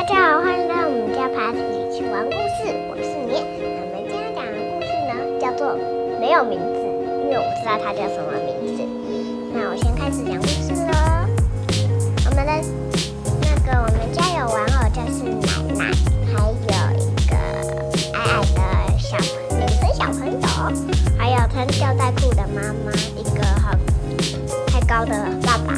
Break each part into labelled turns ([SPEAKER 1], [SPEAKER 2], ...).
[SPEAKER 1] 大家好，欢迎来到我们家 Party 一起玩故事。我是你。我们今天讲的故事呢，叫做没有名字，因为我不知道它叫什么名字。那我先开始讲故事喽。我们的那个我们家有玩偶，就是奶奶，还有一个矮矮的小女生小朋友，还有穿吊带裤的妈妈，一个很太高的爸爸。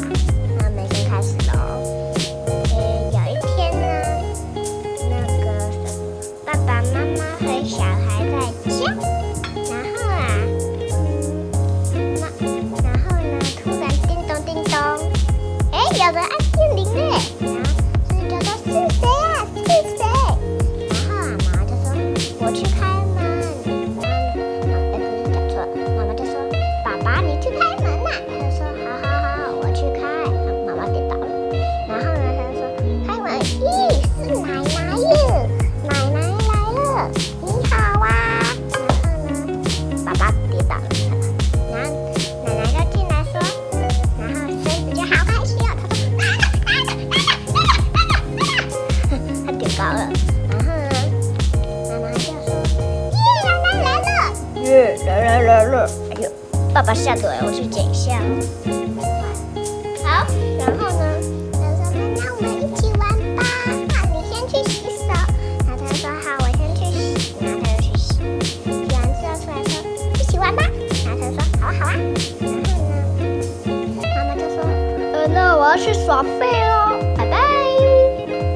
[SPEAKER 1] 行来了！”哎呦，爸爸吓得我去捡一下。好，然后呢？他说：“妈妈我们一起玩吧。那你先去洗手。”然后他说：“好，我先去洗。”然后他就去洗。洗完之后出来说：“一起玩吧。”然后他说：“好啊，好啊。”然后呢，妈妈就说：“呃，那我要去耍废喽，拜拜。”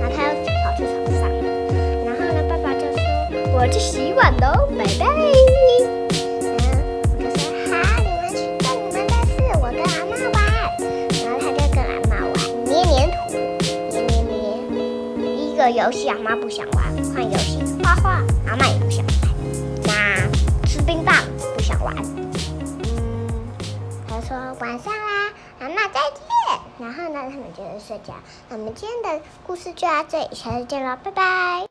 [SPEAKER 1] 然后他又跑去床上。然后呢，爸爸就说：“我去洗碗喽，拜拜。”一个游戏阿妈不想玩，换游戏画画，阿妈也不想玩。那吃冰棒不想玩。嗯，他说晚上啦，阿妈再见。然后呢，他们就睡觉。那我们今天的故事就到这里，下次见了，拜拜。